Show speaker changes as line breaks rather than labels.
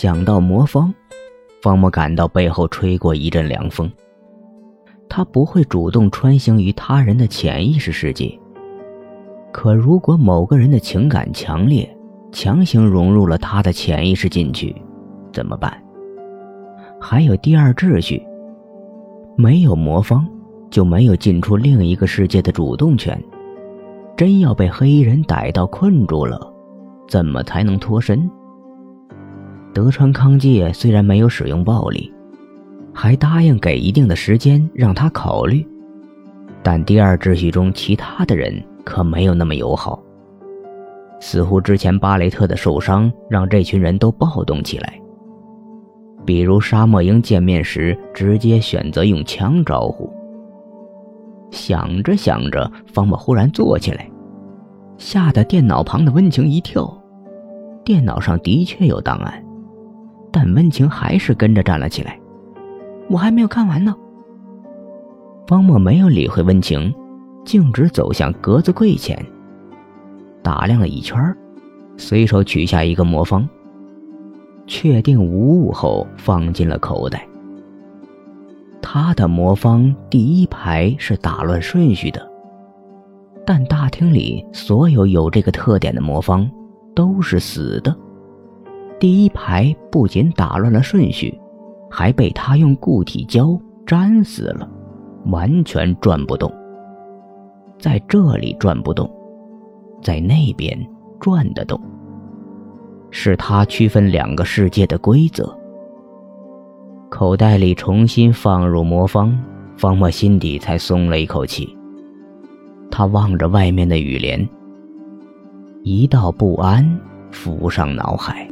想到魔方，方莫感到背后吹过一阵凉风。他不会主动穿行于他人的潜意识世界。可如果某个人的情感强烈，强行融入了他的潜意识进去，怎么办？还有第二秩序，没有魔方，就没有进出另一个世界的主动权。真要被黑衣人逮到困住了，怎么才能脱身？德川康介虽然没有使用暴力，还答应给一定的时间让他考虑，但第二秩序中其他的人可没有那么友好。似乎之前巴雷特的受伤让这群人都暴动起来。比如沙漠鹰见面时直接选择用枪招呼。想着想着，方木忽然坐起来，吓得电脑旁的温情一跳。电脑上的确有档案，但温情还是跟着站了起来。我还没有看完呢。方墨没有理会温情，径直走向格子柜前，打量了一圈，随手取下一个魔方，确定无误后放进了口袋。他的魔方第一排是打乱顺序的，但大厅里所有有这个特点的魔方都是死的。第一排不仅打乱了顺序，还被他用固体胶粘死了，完全转不动。在这里转不动，在那边转得动，是他区分两个世界的规则。口袋里重新放入魔方，方莫心底才松了一口气。他望着外面的雨帘，一道不安浮上脑海。